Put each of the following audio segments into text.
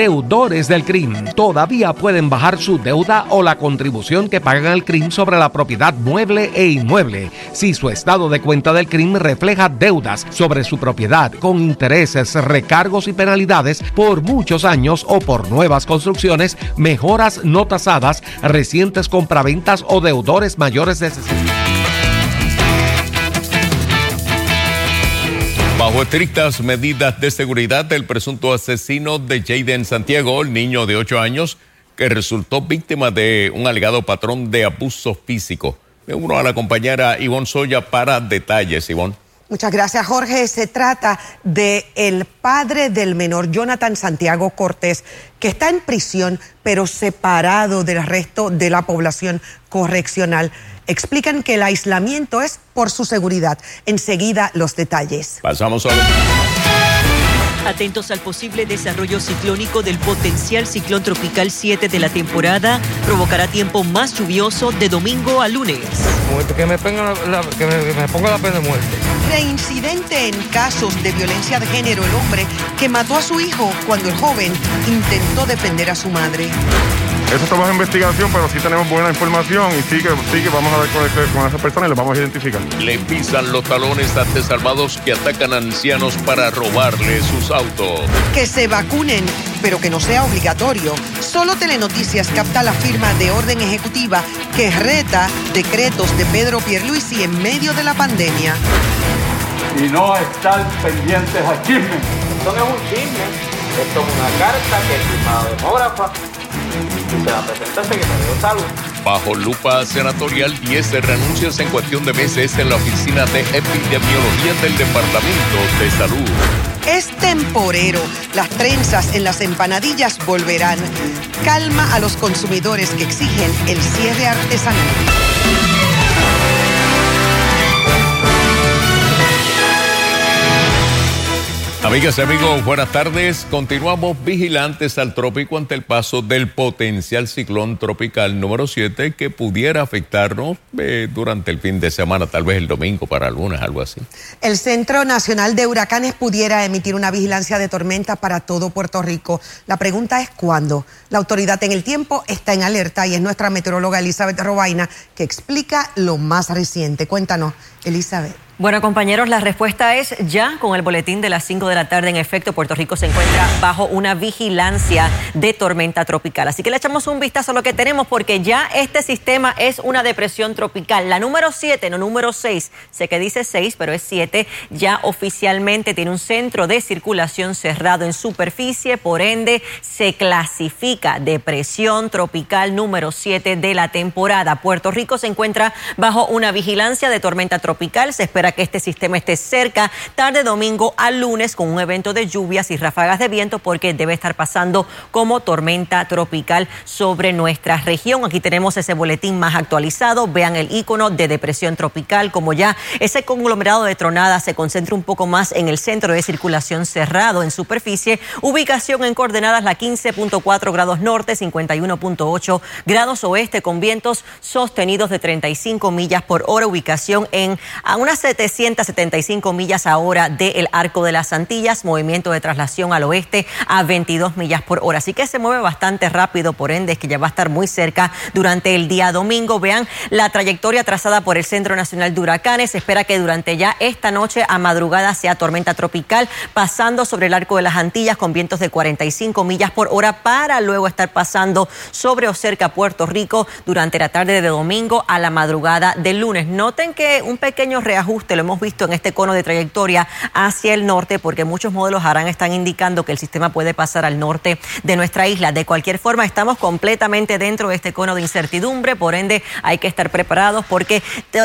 deudores del CRIM todavía pueden bajar su deuda o la contribución que pagan al CRIM sobre la propiedad mueble e inmueble si su estado de cuenta del CRIM refleja deudas sobre su propiedad con intereses, recargos y penalidades por muchos años o por nuevas construcciones, mejoras no tasadas, recientes compraventas o deudores mayores de 60. Bajo estrictas medidas de seguridad, el presunto asesino de Jaden Santiago, el niño de 8 años, que resultó víctima de un alegado patrón de abuso físico. Me uno a la compañera Ivonne Soya para detalles, Ivonne. Muchas gracias, Jorge. Se trata de el padre del menor, Jonathan Santiago Cortés, que está en prisión, pero separado del resto de la población correccional explican que el aislamiento es por su seguridad. Enseguida los detalles. Pasamos a Atentos al posible desarrollo ciclónico del potencial ciclón tropical 7 de la temporada. Provocará tiempo más lluvioso de domingo a lunes. Que me, ponga la, que me, ponga la pena de muerte. Reincidente en casos de violencia de género el hombre que mató a su hijo cuando el joven intentó defender a su madre. Eso estamos en investigación, pero sí tenemos buena información y sí que, sí que vamos a ver con, ese, con esas personas y los vamos a identificar. Le pisan los talones a desalmados que atacan a ancianos para robarle sus autos. Que se vacunen, pero que no sea obligatorio. Solo Telenoticias capta la firma de orden ejecutiva que reta decretos de Pedro Pierluisi en medio de la pandemia. Y no estar pendientes a chisme. Esto no es un chisme, esto es una carta que firma demógrafa Bajo lupa senatorial, 10 renuncias en cuestión de meses en la oficina de epidemiología del Departamento de Salud. Es temporero. Las trenzas en las empanadillas volverán. Calma a los consumidores que exigen el cierre artesanal. Amigas y amigos, buenas tardes. Continuamos vigilantes al trópico ante el paso del potencial ciclón tropical número 7 que pudiera afectarnos eh, durante el fin de semana, tal vez el domingo para algunas, algo así. El Centro Nacional de Huracanes pudiera emitir una vigilancia de tormenta para todo Puerto Rico. La pregunta es cuándo. La autoridad en el tiempo está en alerta y es nuestra meteoróloga Elizabeth Robaina que explica lo más reciente. Cuéntanos, Elizabeth. Bueno, compañeros, la respuesta es ya con el boletín de las 5 de la tarde. En efecto, Puerto Rico se encuentra bajo una vigilancia de tormenta tropical. Así que le echamos un vistazo a lo que tenemos porque ya este sistema es una depresión tropical. La número 7, no número 6, sé que dice 6, pero es 7, ya oficialmente tiene un centro de circulación cerrado en superficie, por ende se clasifica depresión tropical número 7 de la temporada. Puerto Rico se encuentra bajo una vigilancia de tormenta tropical. Se espera que este sistema esté cerca tarde domingo al lunes con un evento de lluvias y ráfagas de viento porque debe estar pasando como tormenta tropical sobre nuestra región. Aquí tenemos ese boletín más actualizado. Vean el icono de depresión tropical, como ya ese conglomerado de tronadas se concentra un poco más en el centro de circulación cerrado en superficie. Ubicación en coordenadas la 15.4 grados norte, 51.8 grados oeste con vientos sostenidos de 35 millas por hora. Ubicación en a unas 775 millas ahora del Arco de las Antillas, movimiento de traslación al oeste a 22 millas por hora. Así que se mueve bastante rápido, por ende es que ya va a estar muy cerca durante el día domingo. Vean la trayectoria trazada por el Centro Nacional de Huracanes. Se espera que durante ya esta noche a madrugada sea tormenta tropical, pasando sobre el Arco de las Antillas con vientos de 45 millas por hora para luego estar pasando sobre o cerca a Puerto Rico durante la tarde de domingo a la madrugada del lunes. Noten que un pequeño reajuste lo hemos visto en este cono de trayectoria hacia el norte, porque muchos modelos harán están indicando que el sistema puede pasar al norte de nuestra isla. De cualquier forma, estamos completamente dentro de este cono de incertidumbre, por ende hay que estar preparados porque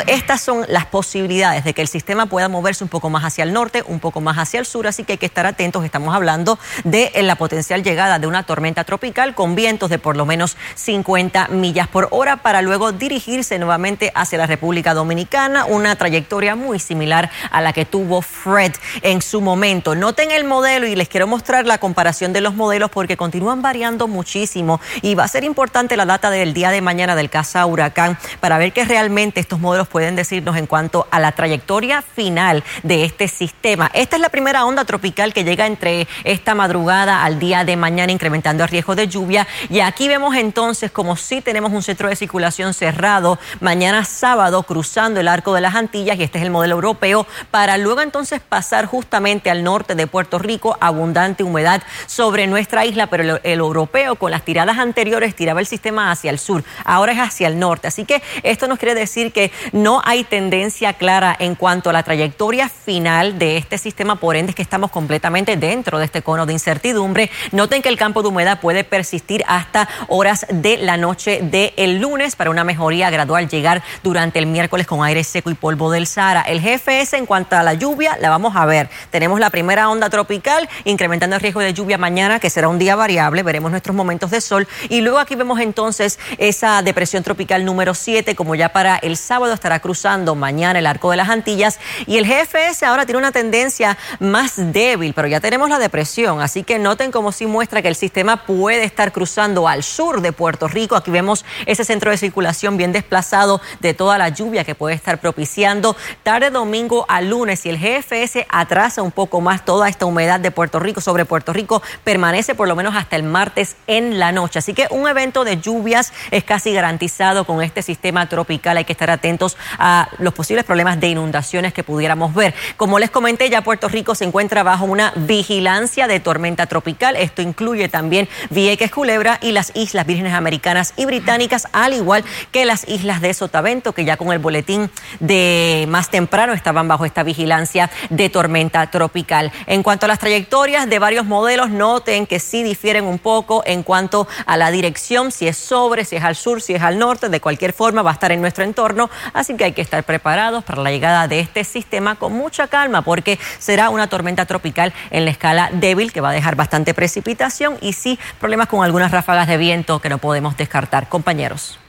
estas son las posibilidades de que el sistema pueda moverse un poco más hacia el norte, un poco más hacia el sur, así que hay que estar atentos. Estamos hablando de la potencial llegada de una tormenta tropical con vientos de por lo menos 50 millas por hora para luego dirigirse nuevamente hacia la República Dominicana, una trayectoria muy muy similar a la que tuvo Fred en su momento. Noten el modelo y les quiero mostrar la comparación de los modelos porque continúan variando muchísimo y va a ser importante la data del día de mañana del casa huracán para ver qué realmente estos modelos pueden decirnos en cuanto a la trayectoria final de este sistema. Esta es la primera onda tropical que llega entre esta madrugada al día de mañana incrementando el riesgo de lluvia y aquí vemos entonces como si tenemos un centro de circulación cerrado mañana sábado cruzando el arco de las Antillas y este es el modelo europeo para luego entonces pasar justamente al norte de Puerto Rico, abundante humedad sobre nuestra isla, pero el, europeo con las tiradas anteriores tiraba el sistema hacia el sur, ahora es hacia el norte. Así que esto nos quiere decir que no hay tendencia clara en cuanto a la trayectoria final de este sistema, por ende es que estamos completamente dentro de este cono de incertidumbre. Noten que el campo de humedad puede persistir hasta horas de la noche del lunes para una mejoría gradual llegar durante el miércoles con aire seco y polvo del Sahara. El GFS en cuanto a la lluvia la vamos a ver. Tenemos la primera onda tropical incrementando el riesgo de lluvia mañana, que será un día variable, veremos nuestros momentos de sol y luego aquí vemos entonces esa depresión tropical número 7 como ya para el sábado estará cruzando mañana el arco de las Antillas y el GFS ahora tiene una tendencia más débil, pero ya tenemos la depresión, así que noten como si muestra que el sistema puede estar cruzando al sur de Puerto Rico. Aquí vemos ese centro de circulación bien desplazado de toda la lluvia que puede estar propiciando domingo a lunes y el GFS atrasa un poco más toda esta humedad de Puerto Rico sobre Puerto Rico permanece por lo menos hasta el martes en la noche. Así que un evento de lluvias es casi garantizado con este sistema tropical. Hay que estar atentos a los posibles problemas de inundaciones que pudiéramos ver. Como les comenté, ya Puerto Rico se encuentra bajo una vigilancia de tormenta tropical. Esto incluye también Vieques, Culebra y las Islas Vírgenes Americanas y Británicas, al igual que las islas de Sotavento, que ya con el boletín de más temprano estaban bajo esta vigilancia de tormenta tropical. En cuanto a las trayectorias de varios modelos, noten que sí difieren un poco en cuanto a la dirección, si es sobre, si es al sur, si es al norte, de cualquier forma va a estar en nuestro entorno, así que hay que estar preparados para la llegada de este sistema con mucha calma, porque será una tormenta tropical en la escala débil que va a dejar bastante precipitación y sí problemas con algunas ráfagas de viento que no podemos descartar. Compañeros.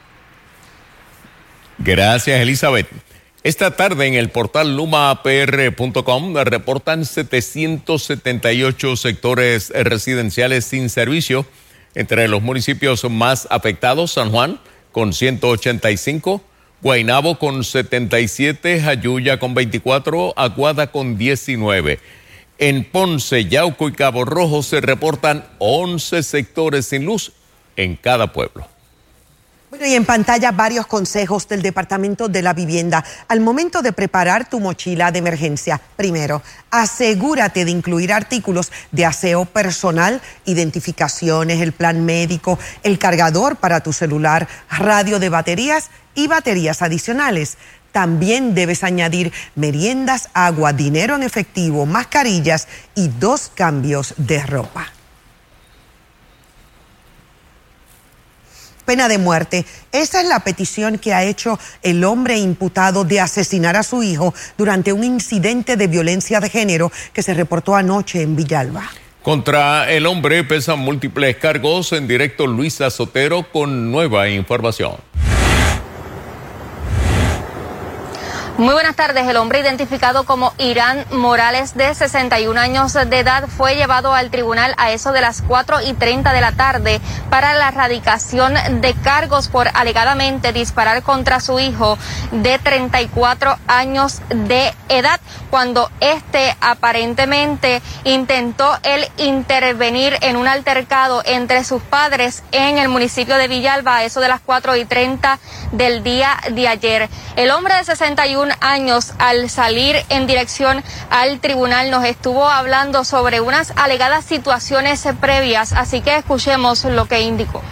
Gracias, Elizabeth. Esta tarde en el portal lumapr.com reportan 778 sectores residenciales sin servicio. Entre los municipios más afectados, San Juan con 185, Guainabo con 77, Jayuya con 24, Aguada con 19. En Ponce, Yauco y Cabo Rojo se reportan 11 sectores sin luz en cada pueblo. Bueno, y en pantalla varios consejos del Departamento de la Vivienda. Al momento de preparar tu mochila de emergencia, primero, asegúrate de incluir artículos de aseo personal, identificaciones, el plan médico, el cargador para tu celular, radio de baterías y baterías adicionales. También debes añadir meriendas, agua, dinero en efectivo, mascarillas y dos cambios de ropa. Pena de muerte. Esa es la petición que ha hecho el hombre imputado de asesinar a su hijo durante un incidente de violencia de género que se reportó anoche en Villalba. Contra el hombre pesan múltiples cargos. En directo, Luisa Sotero con nueva información. Muy buenas tardes. El hombre identificado como Irán Morales, de 61 años de edad, fue llevado al tribunal a eso de las 4 y 30 de la tarde para la erradicación de cargos por alegadamente disparar contra su hijo de 34 años de edad, cuando este aparentemente intentó él intervenir en un altercado entre sus padres en el municipio de Villalba a eso de las 4 y 30 del día de ayer. El hombre de 61 años al salir en dirección al tribunal nos estuvo hablando sobre unas alegadas situaciones previas, así que escuchemos lo que indicó.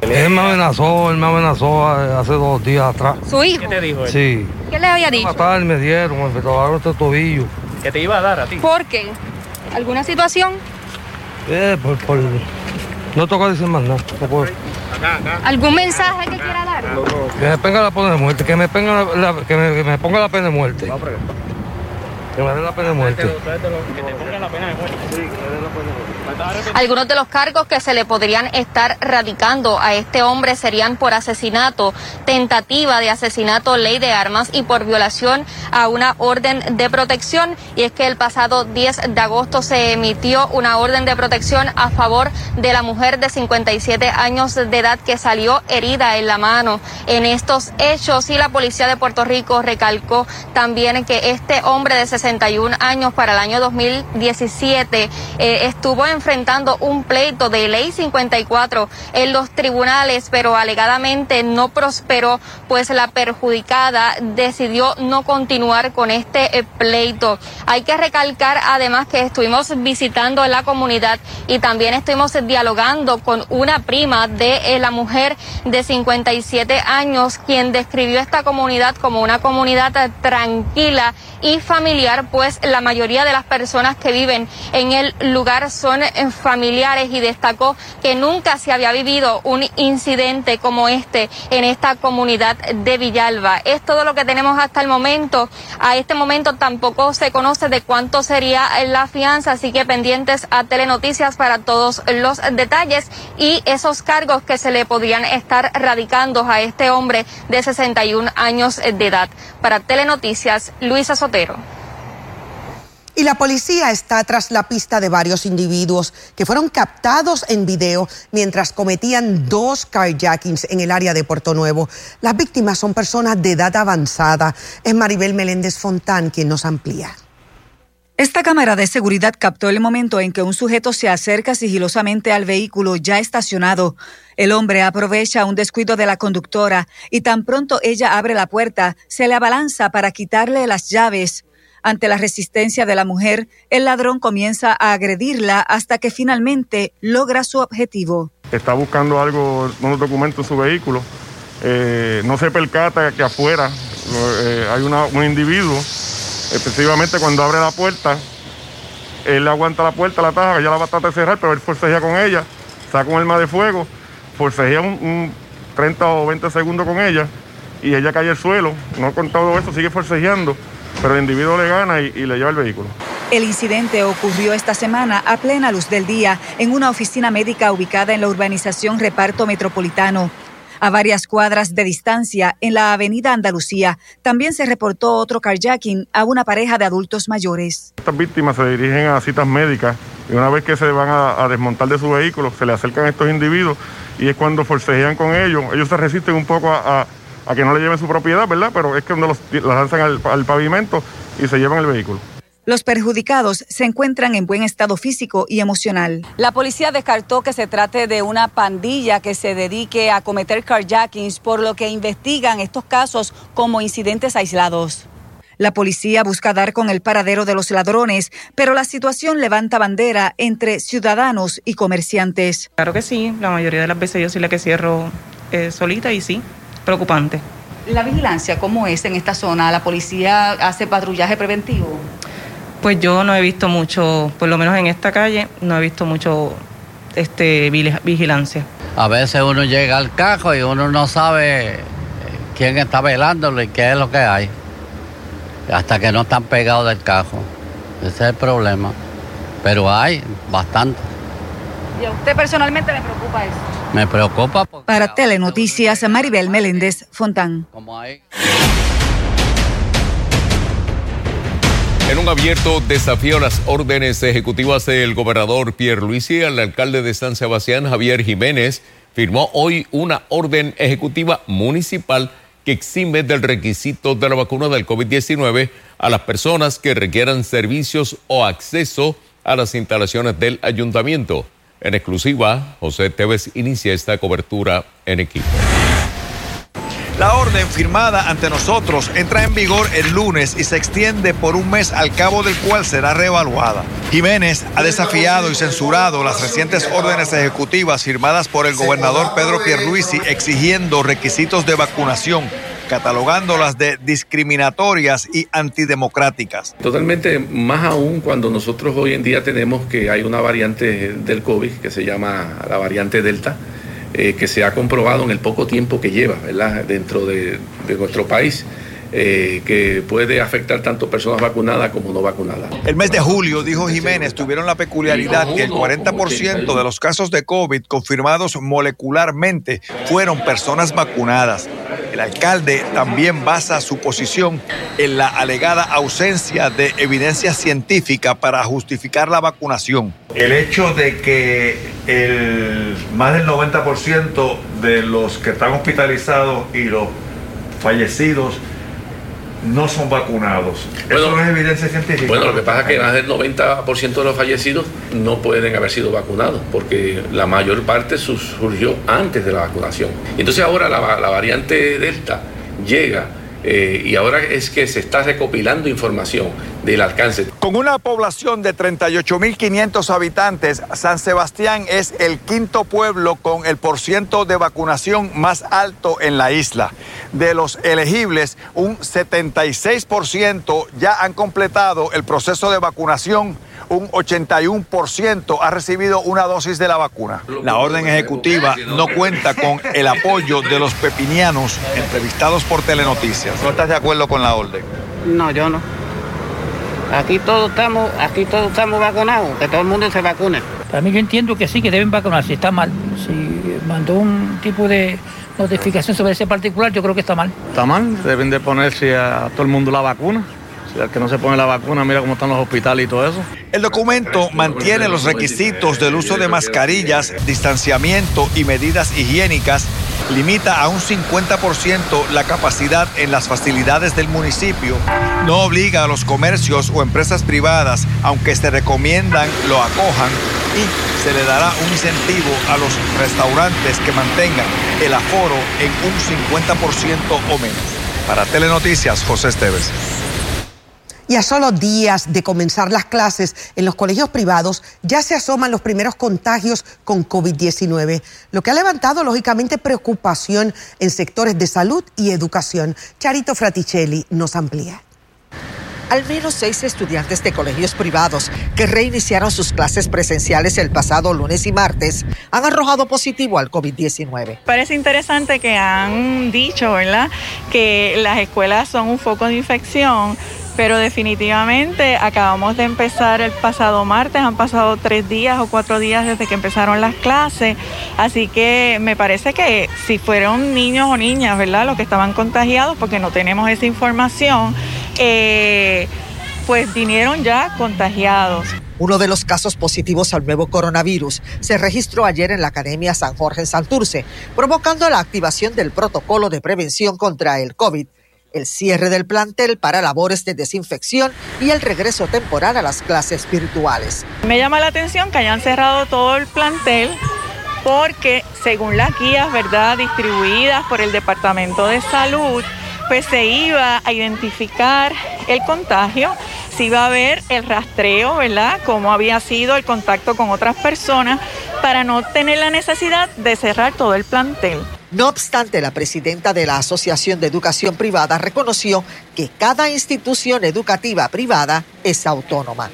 Él me amenazó, él me amenazó hace dos días atrás. ¿Su hijo? ¿Qué te dijo él? Sí. ¿Qué le había dicho? Matar, me dieron, me tocaron este tobillo. ¿Qué te iba a dar a ti? ¿Por qué? ¿Alguna situación? Eh, por, por... No toca decir más nada. No puedo. ¿Algún mensaje que quiera dar? Que me ponga la pena de muerte, que me, ponga la, la- que me, que me ponga la pena de muerte. Que me den la pena de muerte. Algunos de los cargos que se le podrían estar radicando a este hombre serían por asesinato, tentativa de asesinato, ley de armas y por violación a una orden de protección. Y es que el pasado 10 de agosto se emitió una orden de protección a favor de la mujer de 57 años de edad que salió herida en la mano en estos hechos y la policía de Puerto Rico recalcó también que este hombre de 61 años para el año 2017 eh, estuvo enfrentando un pleito de ley 54 en los tribunales, pero alegadamente no prosperó, pues la perjudicada decidió no continuar con este eh, pleito. Hay que recalcar además que estuvimos visitando la comunidad y también estuvimos dialogando con una prima de eh, la mujer de 57 años, quien describió esta comunidad como una comunidad tranquila y familiar, pues la mayoría de las personas que viven en el lugar son eh, familiares y destacó que nunca se había vivido un incidente como este en esta comunidad de Villalba. Es todo lo que tenemos hasta el momento. A este momento tampoco se conoce de cuánto sería la fianza, así que pendientes a Telenoticias para todos los detalles y esos cargos que se le podrían estar radicando a este hombre de 61 años de edad. Para Telenoticias, Luisa Sotero. Y la policía está tras la pista de varios individuos que fueron captados en video mientras cometían dos carjackings en el área de Puerto Nuevo. Las víctimas son personas de edad avanzada. Es Maribel Meléndez Fontán quien nos amplía. Esta cámara de seguridad captó el momento en que un sujeto se acerca sigilosamente al vehículo ya estacionado. El hombre aprovecha un descuido de la conductora y tan pronto ella abre la puerta, se le abalanza para quitarle las llaves. Ante la resistencia de la mujer, el ladrón comienza a agredirla hasta que finalmente logra su objetivo. Está buscando algo, unos documentos en su vehículo. Eh, no se percata que afuera eh, hay un individuo. Efectivamente, cuando abre la puerta, él aguanta la puerta, la taja, ella la va a tratar de cerrar, pero él forcejea con ella, saca un arma de fuego, forcejea un, un 30 o 20 segundos con ella y ella cae al suelo. No con todo eso, sigue forcejeando pero el individuo le gana y, le lleva el vehículo. El incidente ocurrió esta semana a plena luz del día en una oficina médica ubicada en la urbanización Reparto Metropolitano. A varias cuadras de distancia, en la avenida Andalucía, también se reportó otro carjacking a una pareja de adultos mayores. Estas víctimas se dirigen a citas médicas y una vez que se van a, desmontar de su vehículo, se le acercan a estos individuos y es cuando forcejean con ellos. Ellos se resisten un poco a a que no le lleven su propiedad, ¿verdad? Pero es que cuando los, lanzan al, al pavimento y se llevan el vehículo. Los perjudicados se encuentran en buen estado físico y emocional. La policía descartó que se trate de una pandilla que se dedique a cometer carjackings, por lo que investigan estos casos como incidentes aislados. La policía busca dar con el paradero de los ladrones, pero la situación levanta bandera entre ciudadanos y comerciantes. Claro que sí, la mayoría de las veces yo soy la que cierro eh, solita y sí, preocupante. ¿La vigilancia cómo es en esta zona? ¿La policía hace patrullaje preventivo? Pues yo no he visto mucho, por lo menos en esta calle, no he visto mucho este vigilancia. A veces uno llega al cajo y uno no sabe quién está velándolo y qué es lo que hay. Hasta que no están pegados del cajo. Ese es el problema. Pero hay bastante. ¿Y a usted personalmente le preocupa eso? Me preocupa. Para Telenoticias, Maribel Meléndez Fontán. En un abierto desafío a las órdenes ejecutivas del gobernador Pierre Luisi, el alcalde de San Sebastián, Javier Jiménez, firmó hoy una orden ejecutiva municipal que exime del requisito de la vacuna del COVID-19 a las personas que requieran servicios o acceso a las instalaciones del ayuntamiento. En exclusiva, José Tevez inicia esta cobertura en equipo. La orden firmada ante nosotros entra en vigor el lunes y se extiende por un mes al cabo del cual será reevaluada. Jiménez ha desafiado y censurado las recientes órdenes ejecutivas firmadas por el gobernador Pedro Pierluisi exigiendo requisitos de vacunación catalogándolas de discriminatorias y antidemocráticas. Totalmente, más aún cuando nosotros hoy en día tenemos que hay una variante del COVID que se llama la variante Delta, eh, que se ha comprobado en el poco tiempo que lleva ¿verdad? dentro de, nuestro país. eh, que puede afectar tanto personas vacunadas como no vacunadas. El mes de julio, dijo Jiménez, tuvieron la peculiaridad que el 40% de los casos de COVID confirmados molecularmente fueron personas vacunadas. El alcalde también basa su posición en la alegada ausencia de evidencia científica para justificar la vacunación. El hecho de que el, más del 90% de los que están hospitalizados y los fallecidos no son vacunados. Eso no es evidencia científica. Bueno, lo que pasa es que más del 90% de los fallecidos no pueden haber sido vacunados, porque la mayor parte surgió antes de la vacunación. Entonces ahora la, la variante Delta llega eh, y ahora es que se está recopilando información del alcance. Con una población de 38.500 habitantes, San Sebastián es el quinto pueblo con el porciento de vacunación más alto en la isla. De los elegibles, un 76% ya han completado el proceso de vacunación un 81% ha recibido una dosis de la vacuna. La orden ejecutiva no cuenta con el apoyo de los pepinianos entrevistados por Telenoticias. ¿No estás de acuerdo con la orden? No, yo no. Aquí todos estamos, aquí todos estamos vacunados, que todo el mundo se vacune. Para mí yo entiendo que sí, que deben vacunarse, está mal. Si mandó un tipo de notificación sobre ese particular, yo creo que está mal. Está mal, deben de ponerse a todo el mundo la vacuna. Si el que no se pone la vacuna, mira cómo están los hospitales y todo eso. El documento mantiene los requisitos del uso de mascarillas, distanciamiento y medidas higiénicas, limita a un 50% la capacidad en las facilidades del municipio, no obliga a los comercios o empresas privadas, aunque se recomiendan, lo acojan y se le dará un incentivo a los restaurantes que mantengan el aforo en un 50% o menos. Para Telenoticias, José Esteves. Y a solo días de comenzar las clases en los colegios privados ya se asoman los primeros contagios con COVID-19, lo que ha levantado lógicamente preocupación en sectores de salud y educación. Charito Fraticelli nos amplía. Al menos seis estudiantes de colegios privados que reiniciaron sus clases presenciales el pasado lunes y martes han arrojado positivo al COVID-19. Parece interesante que han dicho, ¿verdad?, que las escuelas son un foco de infección pero definitivamente acabamos de empezar el pasado martes, han pasado tres días o cuatro días desde que empezaron las clases, así que me parece que si fueron niños o niñas, ¿verdad? Los que estaban contagiados, porque no tenemos esa información, eh, pues vinieron ya contagiados. Uno de los casos positivos al nuevo coronavirus se registró ayer en la Academia San Jorge en Santurce, provocando la activación del protocolo de prevención contra el COVID el cierre del plantel para labores de desinfección y el regreso temporal a las clases virtuales. Me llama la atención que hayan cerrado todo el plantel porque según las guías, ¿verdad?, distribuidas por el Departamento de Salud, pues se iba a identificar el contagio, se iba a ver el rastreo, ¿verdad?, cómo había sido el contacto con otras personas para no tener la necesidad de cerrar todo el plantel. No obstante, la presidenta de la Asociación de Educación Privada reconoció que cada institución educativa privada es autónoma.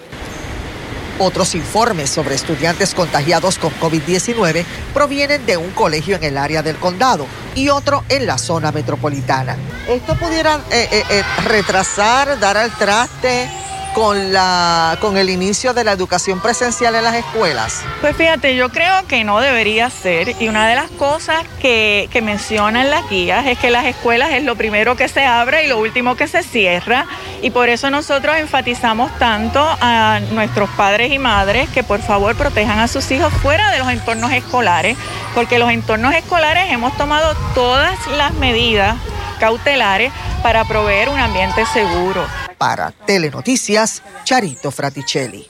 Otros informes sobre estudiantes contagiados con COVID-19 provienen de un colegio en el área del condado y otro en la zona metropolitana. ¿Esto pudiera eh, eh, eh, retrasar, dar al traste con, la, con el inicio de la educación presencial en las escuelas? Pues fíjate, yo creo que no debería ser y una de las cosas que, que mencionan las guías es que las escuelas es lo primero que se abre y lo último que se cierra y por eso nosotros enfatizamos tanto a nuestros padres y madres que por favor protejan a sus hijos fuera de los entornos escolares, porque los entornos escolares hemos tomado todas las medidas cautelares para proveer un ambiente seguro. Para Telenoticias, Charito Fraticelli.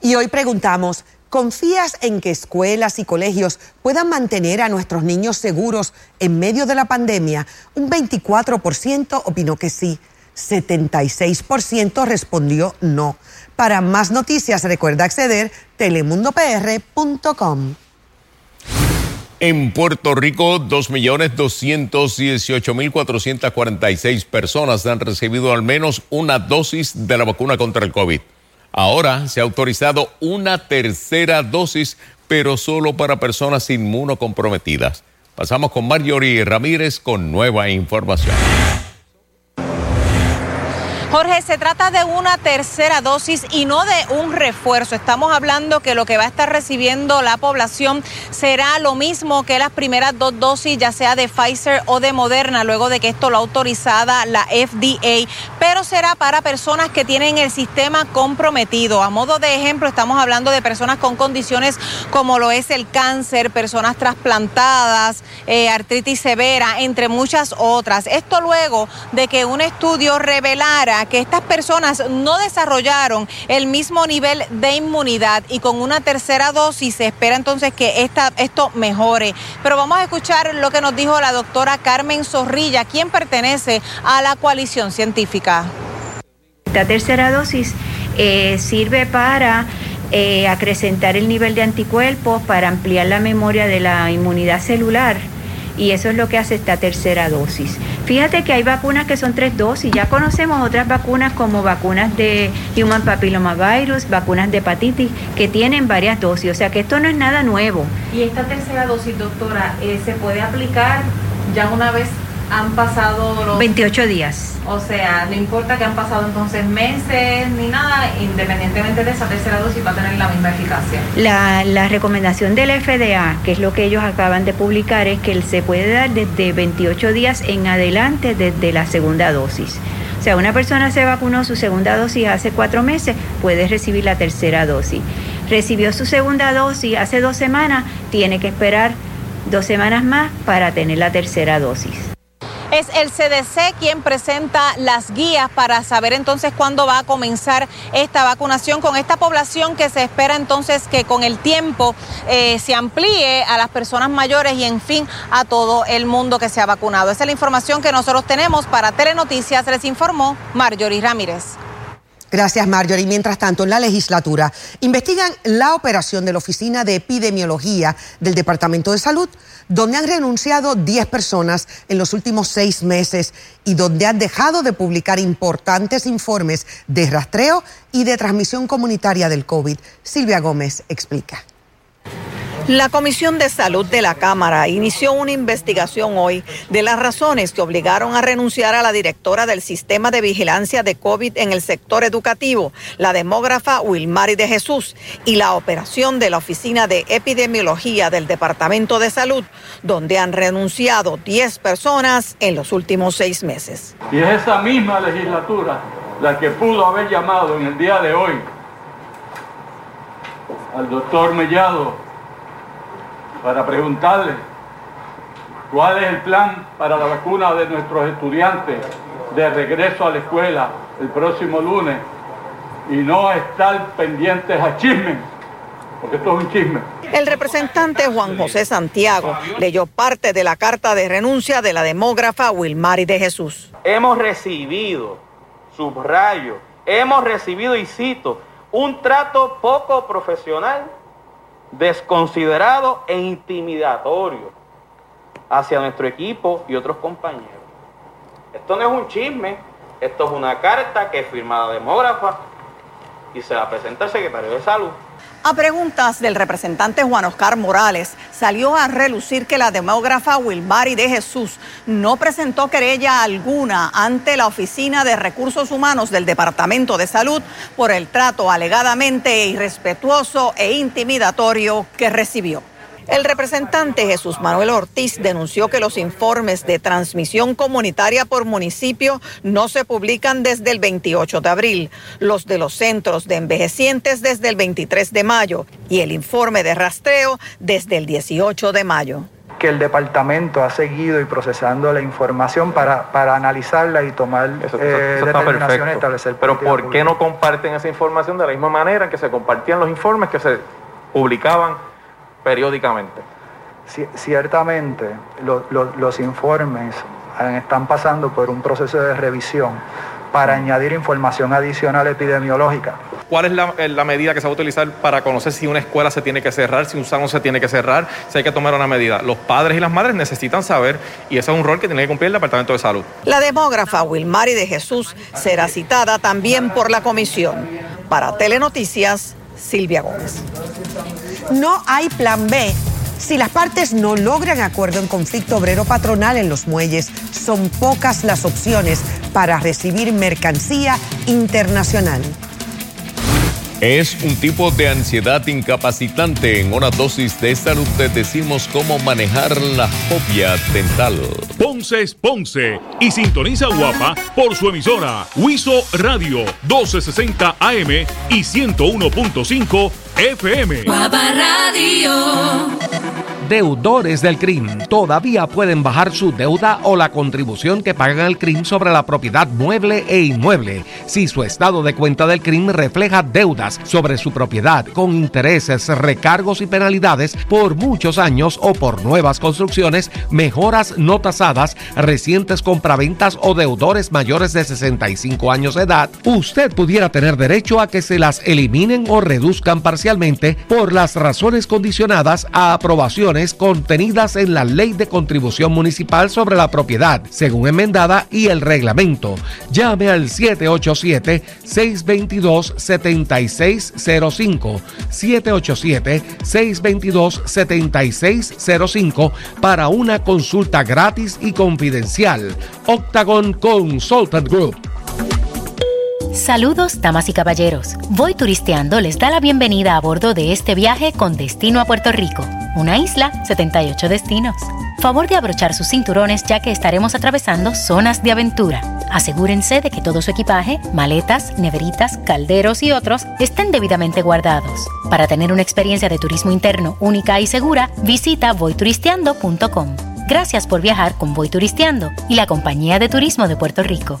Y hoy preguntamos, ¿confías en que escuelas y colegios puedan mantener a nuestros niños seguros en medio de la pandemia? Un 24% opinó que sí, 76% respondió no. Para más noticias recuerda acceder telemundopr.com. En Puerto Rico, 2.218.446 personas han recibido al menos una dosis de la vacuna contra el COVID. Ahora se ha autorizado una tercera dosis, pero solo para personas inmunocomprometidas. Pasamos con Marjorie Ramírez con nueva información. Se trata de una tercera dosis y no de un refuerzo. Estamos hablando que lo que va a estar recibiendo la población será lo mismo que las primeras dos dosis, ya sea de Pfizer o de Moderna, luego de que esto lo autorizada la FDA, pero será para personas que tienen el sistema comprometido. A modo de ejemplo, estamos hablando de personas con condiciones como lo es el cáncer, personas trasplantadas, eh, artritis severa, entre muchas otras. Esto luego de que un estudio revelara que estas personas no desarrollaron el mismo nivel de inmunidad y con una tercera dosis se espera entonces que esta, esto mejore. Pero vamos a escuchar lo que nos dijo la doctora Carmen Zorrilla, quien pertenece a la coalición científica. Esta tercera dosis eh, sirve para eh, acrecentar el nivel de anticuerpos, para ampliar la memoria de la inmunidad celular y eso es lo que hace esta tercera dosis. Fíjate que hay vacunas que son tres dosis, ya conocemos otras vacunas como vacunas de Human Papilloma Virus, vacunas de hepatitis, que tienen varias dosis, o sea que esto no es nada nuevo. Y esta tercera dosis, doctora, eh, ¿se puede aplicar ya una vez han pasado los... 28 días. O sea, no importa que han pasado entonces meses ni nada, independientemente de esa tercera dosis va a tener la misma eficacia. La, la recomendación del FDA, que es lo que ellos acaban de publicar, es que se puede dar desde 28 días en adelante desde la segunda dosis. O sea, una persona se vacunó su segunda dosis hace cuatro meses, puede recibir la tercera dosis. Recibió su segunda dosis hace dos semanas, tiene que esperar dos semanas más para tener la tercera dosis. Es el CDC quien presenta las guías para saber entonces cuándo va a comenzar esta vacunación con esta población que se espera entonces que con el tiempo eh, se amplíe a las personas mayores y en fin a todo el mundo que se ha vacunado. Esa es la información que nosotros tenemos para Telenoticias. Les informó Marjorie Ramírez. Gracias, Marjorie. Mientras tanto, en la legislatura investigan la operación de la Oficina de Epidemiología del Departamento de Salud, donde han renunciado 10 personas en los últimos seis meses y donde han dejado de publicar importantes informes de rastreo y de transmisión comunitaria del COVID. Silvia Gómez explica. La Comisión de Salud de la Cámara inició una investigación hoy de las razones que obligaron a renunciar a la directora del Sistema de Vigilancia de COVID en el sector educativo, la demógrafa Wilmary de Jesús, y la operación de la Oficina de Epidemiología del Departamento de Salud, donde han renunciado 10 personas en los últimos seis meses. Y es esa misma legislatura la que pudo haber llamado en el día de hoy al doctor Mellado para preguntarle cuál es el plan para la vacuna de nuestros estudiantes de regreso a la escuela el próximo lunes y no estar pendientes a chismes, porque esto es un chisme. El representante Juan José Santiago leyó parte de la carta de renuncia de la demógrafa Wilmary de Jesús. Hemos recibido, subrayo, hemos recibido y cito, un trato poco profesional desconsiderado e intimidatorio hacia nuestro equipo y otros compañeros. Esto no es un chisme, esto es una carta que es firmada demógrafa y se la presenta al secretario de Salud. A preguntas del representante Juan Oscar Morales, salió a relucir que la demógrafa Wilmary de Jesús no presentó querella alguna ante la Oficina de Recursos Humanos del Departamento de Salud por el trato alegadamente irrespetuoso e intimidatorio que recibió. El representante Jesús Manuel Ortiz denunció que los informes de transmisión comunitaria por municipio no se publican desde el 28 de abril, los de los centros de envejecientes desde el 23 de mayo y el informe de rastreo desde el 18 de mayo que el departamento ha seguido y procesando la información para, para analizarla y tomar eh, determinaciones, establecer. Pero ¿por qué no comparten esa información de la misma manera en que se compartían los informes que se publicaban periódicamente. ciertamente los informes eh, están pasando por un proceso de revisión para añadir información adicional epidemiológica. ¿Cuál es eh, la, medida que se va a utilizar para conocer si una escuela se tiene que cerrar, si un salón se tiene que cerrar, si hay que tomar una medida? Los padres y las madres necesitan saber y ese es un rol que tiene que cumplir el Departamento de Salud. La demógrafa Wilmary de Jesús será citada también por la comisión. Para Telenoticias, Silvia Gómez. No hay plan B Si las partes no logran acuerdo en conflicto obrero patronal en los muelles, son pocas las opciones para recibir mercancía internacional. Es un tipo de ansiedad incapacitante. En una dosis de salud te decimos cómo manejar la fobia dental. Ponce es Ponce y sintoniza Guapa por su emisora Huizo Radio 1260 AM y 101.5 FM. Guapa Radio deudores del CRIM. Todavía pueden bajar su deuda o la contribución que pagan al CRIM sobre la propiedad mueble e inmueble. Si su estado de cuenta del CRIM refleja deudas sobre su propiedad con intereses, recargos y penalidades por muchos años o por nuevas construcciones, mejoras no tasadas, recientes compraventas o deudores mayores de 65 años de edad, usted pudiera tener derecho a que se las eliminen o reduzcan parcialmente por las razones condicionadas a aprobación contenidas en la Ley de Contribución Municipal sobre la Propiedad, según enmendada, y el reglamento. Llame al 787-622-7605. 787-622-7605 para una consulta gratis y confidencial. Octagon Consultant Group. Saludos, damas y caballeros. Voy turisteando les da la bienvenida a bordo de este viaje con destino a Puerto Rico una isla, 78 destinos. Favor de abrochar sus cinturones ya que estaremos atravesando zonas de aventura. Asegúrense de que todo su equipaje, maletas, neveritas, calderos y otros estén debidamente guardados. Para tener una experiencia de turismo interno única y segura, visita voyturisteando.com. Gracias por viajar con Voy Turisteando y la Compañía de Turismo de Puerto Rico.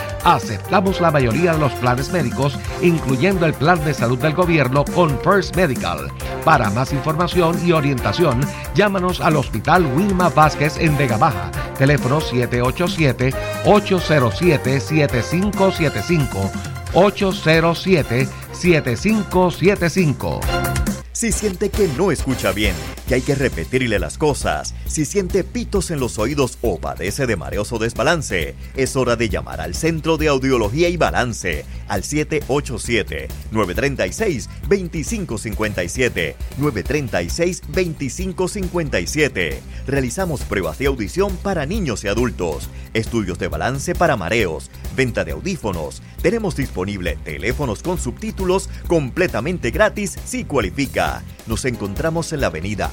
aceptamos la mayoría de los planes médicos, incluyendo el plan de salud del gobierno con First Medical. Para más información y orientación, llámanos al Hospital Wilma Vázquez en Vega Baja. Teléfono 787-807-7575. 807-7575. Si siente que no escucha bien, hay que repetirle las cosas, si siente pitos en los oídos o padece de mareos o desbalance, es hora de llamar al Centro de Audiología y Balance al 787-936-2557. 936-2557. Realizamos pruebas de audición para niños y adultos, estudios de balance para mareos, venta de audífonos. Tenemos disponible teléfonos con subtítulos completamente gratis si cualifica. Nos encontramos en la avenida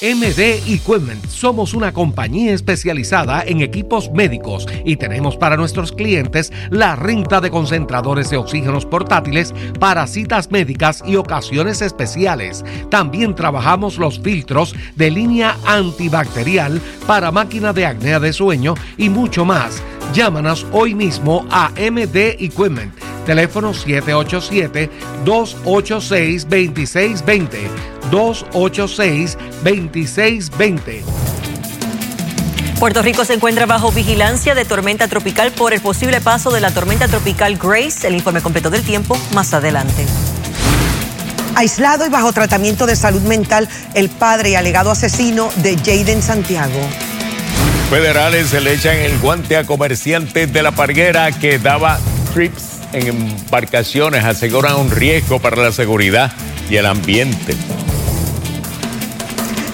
MD Equipment. Somos una compañía especializada en equipos médicos y tenemos para nuestros clientes la renta de concentradores de oxígenos portátiles para citas médicas y ocasiones especiales. También trabajamos los filtros de línea antibacterial para máquina de acnea de sueño y mucho más. Llámanos hoy mismo a MD Equipment. Teléfono 787-286-2620. 286-2620. Puerto Rico se encuentra bajo vigilancia de tormenta tropical por el posible paso de la tormenta tropical Grace. El informe completo del tiempo más adelante. Aislado y bajo tratamiento de salud mental, el padre y alegado asesino de Jaden Santiago. Federales se le echan el guante a comerciantes de la parguera que daba trips en embarcaciones, aseguran un riesgo para la seguridad y el ambiente.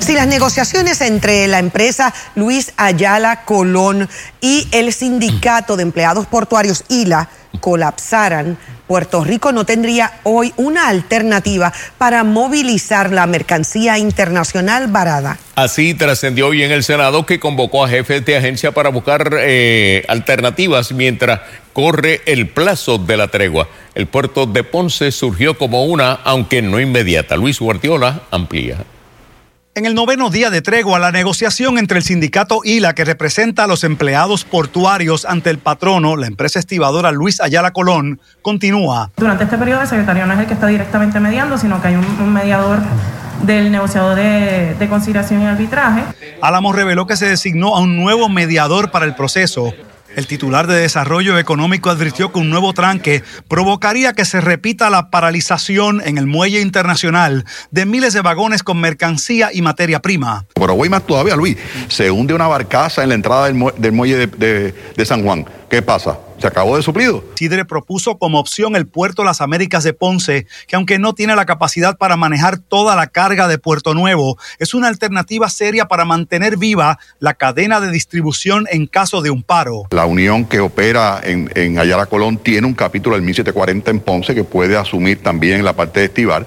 Si las negociaciones entre la empresa Luis Ayala Colón y el sindicato de empleados portuarios ILA colapsaran, Puerto Rico no tendría hoy una alternativa para movilizar la mercancía internacional varada. Así trascendió hoy en el Senado que convocó a jefes de agencia para buscar eh, alternativas mientras corre el plazo de la tregua. El puerto de Ponce surgió como una, aunque no inmediata. Luis Guardiola amplía. En el noveno día de tregua, la negociación entre el sindicato ILA, que representa a los empleados portuarios ante el patrono, la empresa estibadora Luis Ayala Colón, continúa. Durante este periodo, el secretario no es el que está directamente mediando, sino que hay un, un mediador del negociador de, de conciliación y arbitraje. Álamos reveló que se designó a un nuevo mediador para el proceso. El titular de Desarrollo Económico advirtió que un nuevo tranque provocaría que se repita la paralización en el muelle internacional de miles de vagones con mercancía y materia prima. Pero voy más todavía, Luis. Se hunde una barcaza en la entrada del, mue- del muelle de San Juan. ¿Qué pasa? ¿Se acabó de suplido? Sidre propuso como opción el puerto Las Américas de Ponce, que aunque no tiene la capacidad para manejar toda la carga de Puerto Nuevo, es una alternativa seria para mantener viva la cadena de distribución en caso de un paro. La unión que opera en, en Ayala Colón tiene un capítulo del 1740 en Ponce que puede asumir también la parte de estivar.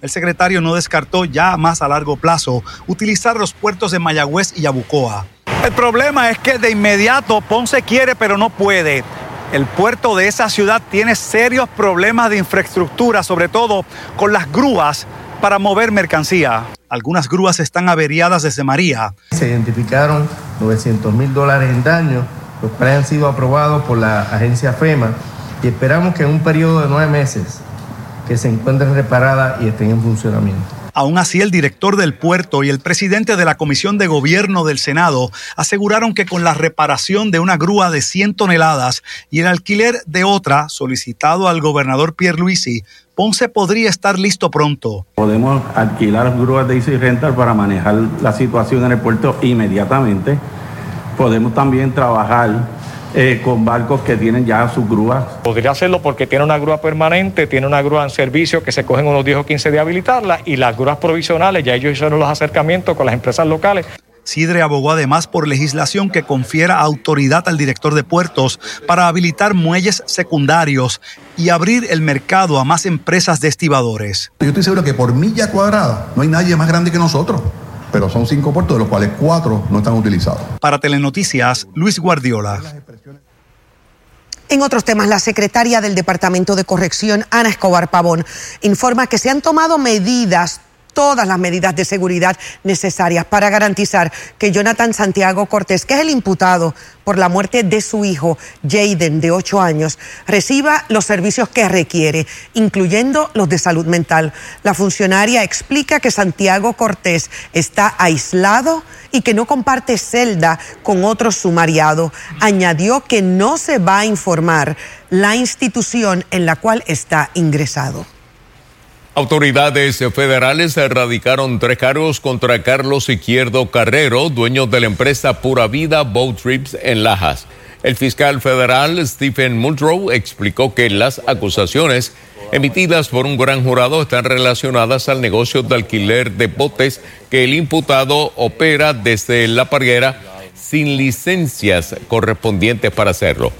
El secretario no descartó ya más a largo plazo utilizar los puertos de Mayagüez y Yabucoa. El problema es que de inmediato Ponce quiere pero no puede. El puerto de esa ciudad tiene serios problemas de infraestructura, sobre todo con las grúas para mover mercancía. Algunas grúas están averiadas desde María. Se identificaron 900 mil dólares en daños, los cuales han sido aprobados por la agencia FEMA y esperamos que en un periodo de nueve meses que se encuentren reparadas y estén en funcionamiento. Aún así, el director del puerto y el presidente de la Comisión de Gobierno del Senado aseguraron que con la reparación de una grúa de 100 toneladas y el alquiler de otra solicitado al gobernador Pierluisi, Ponce podría estar listo pronto. Podemos alquilar grúas de Easy Rental para manejar la situación en el puerto inmediatamente. Podemos también trabajar eh, con barcos que tienen ya sus grúas. Podría hacerlo porque tiene una grúa permanente, tiene una grúa en servicio que se cogen unos 10 o 15 de habilitarla y las grúas provisionales, ya ellos hicieron los acercamientos con las empresas locales. Sidre abogó además por legislación que confiera autoridad al director de puertos para habilitar muelles secundarios y abrir el mercado a más empresas de estibadores. Yo estoy seguro que por milla cuadrada no hay nadie más grande que nosotros, pero son cinco puertos, de los cuales cuatro no están utilizados. Para Telenoticias, Luis Guardiola. En otros temas, la secretaria del Departamento de Corrección, Ana Escobar Pavón, informa que se han tomado medidas todas las medidas de seguridad necesarias para garantizar que Jonathan Santiago Cortés, que es el imputado por la muerte de su hijo Jaden, de 8 años, reciba los servicios que requiere, incluyendo los de salud mental. La funcionaria explica que Santiago Cortés está aislado y que no comparte celda con otro sumariado. Añadió que no se va a informar la institución en la cual está ingresado. Autoridades federales erradicaron tres cargos contra Carlos Izquierdo Carrero, dueño de la empresa Pura Vida Boat Trips en Lajas. El fiscal federal Stephen Muldrow explicó que las acusaciones emitidas por un gran jurado están relacionadas al negocio de alquiler de botes que el imputado opera desde la parguera sin licencias correspondientes para hacerlo.